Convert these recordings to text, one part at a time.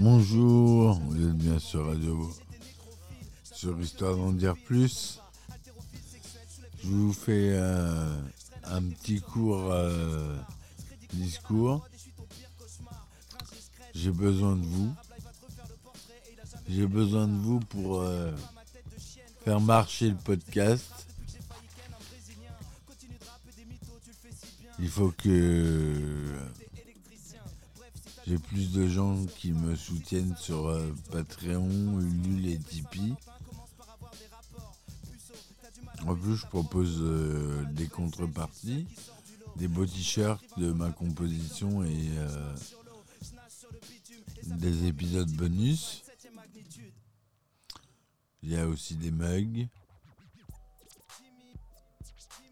Bonjour, vous êtes bien sur Radio sur Histoire d'en dire plus. Je vous fais un petit cours euh, discours. J'ai besoin de vous. J'ai besoin de vous pour euh, faire marcher le podcast. Il faut que j'ai plus de gens qui me soutiennent sur euh, Patreon, Ulule et Tipeee. En plus, je propose euh, des contreparties, des beaux t-shirts de ma composition et euh, des épisodes bonus. Il y a aussi des mugs.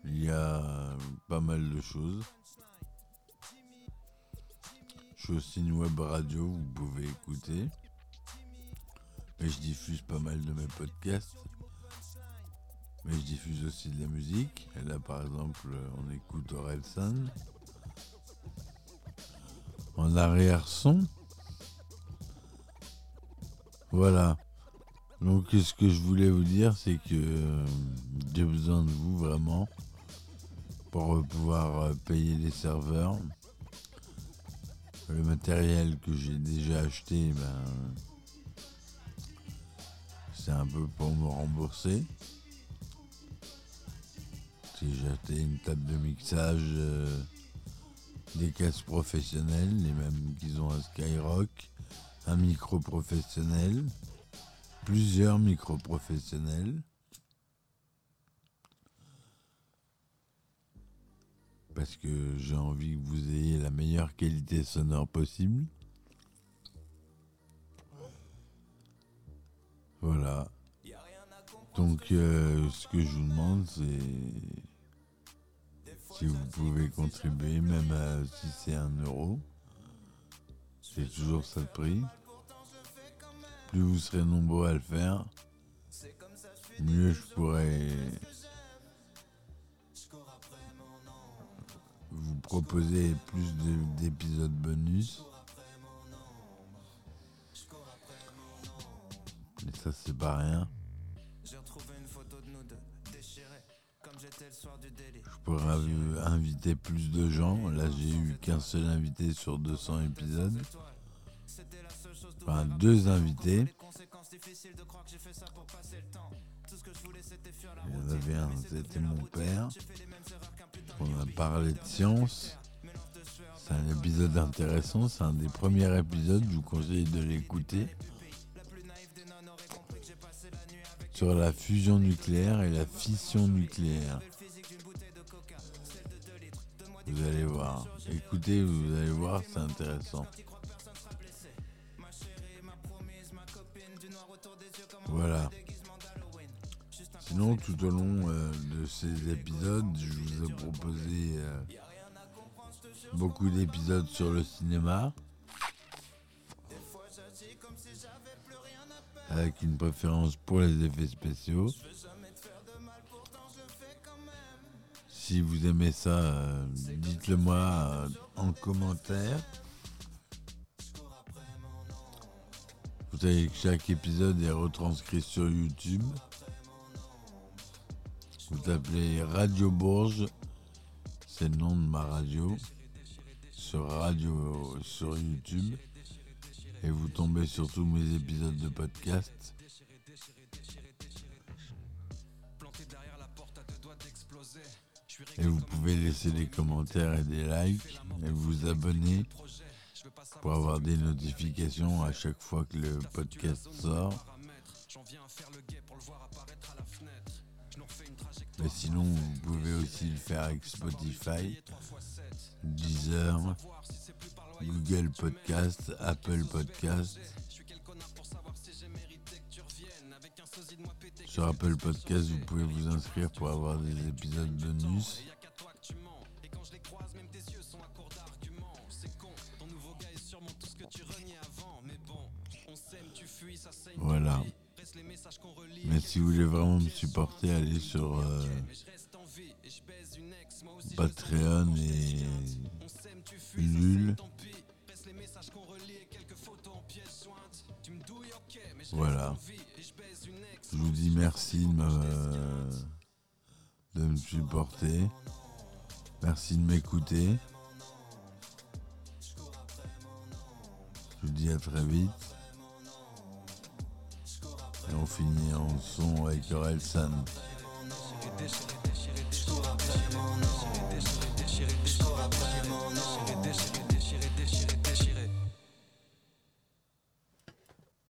Il y a pas mal de choses. Je suis aussi une web radio, vous pouvez écouter. Et je diffuse pas mal de mes podcasts. Mais je diffuse aussi de la musique. Et là, par exemple, on écoute Orelsan. En arrière-son. Voilà. Donc, ce que je voulais vous dire, c'est que j'ai besoin de vous vraiment pour pouvoir payer les serveurs. Le matériel que j'ai déjà acheté, ben, c'est un peu pour me rembourser. J'ai acheté une table de mixage, euh, des caisses professionnelles, les mêmes qu'ils ont à Skyrock, un micro professionnel, plusieurs micros professionnels. Parce que j'ai envie que vous ayez la meilleure qualité sonore possible. Voilà. Donc, euh, ce que je vous demande, c'est si vous pouvez contribuer, même à- si c'est un euro. C'est toujours ça le prix. Plus vous serez nombreux à le faire, mieux je pourrai vous proposer plus de- d'épisodes bonus. Mais ça, c'est pas rien. Je pourrais inv- inviter plus de gens. Là, j'ai eu qu'un seul invité sur 200 épisodes. Enfin, deux invités. Difficiles de croire que j'ai fait ça pour passer le temps. Tout ce que je voulais c'était fuir la Il y en routine. avait un, c'était mon père. On a parlé de science. C'est un épisode intéressant. C'est un des premiers épisodes. Je vous conseille de l'écouter. Sur la fusion nucléaire et la fission nucléaire. Vous allez voir. Écoutez, vous allez voir, c'est intéressant. Voilà. Sinon, tout au long euh, de ces épisodes, je vous ai proposé euh, beaucoup d'épisodes sur le cinéma. Avec une préférence pour les effets spéciaux. Si vous aimez ça, euh, dites-le moi en commentaire. Savez que chaque épisode est retranscrit sur YouTube. Vous tapez Radio Bourges, c'est le nom de ma radio, sur radio sur YouTube. Et vous tombez sur tous mes épisodes de podcast. Et vous pouvez laisser des commentaires et des likes et vous abonner pour avoir des notifications à chaque fois que le podcast sort. Mais sinon, vous pouvez aussi le faire avec Spotify, Deezer, Google Podcast, Apple Podcast. Sur Apple Podcast, vous pouvez vous inscrire pour avoir des épisodes bonus. Voilà. Mais si vous voulez vraiment me supporter, allez sur euh, Patreon et Lul. Voilà. Je vous dis merci de de me supporter. Merci de m'écouter. Je vous dis à très vite. Et on finit en son avec Orelsan.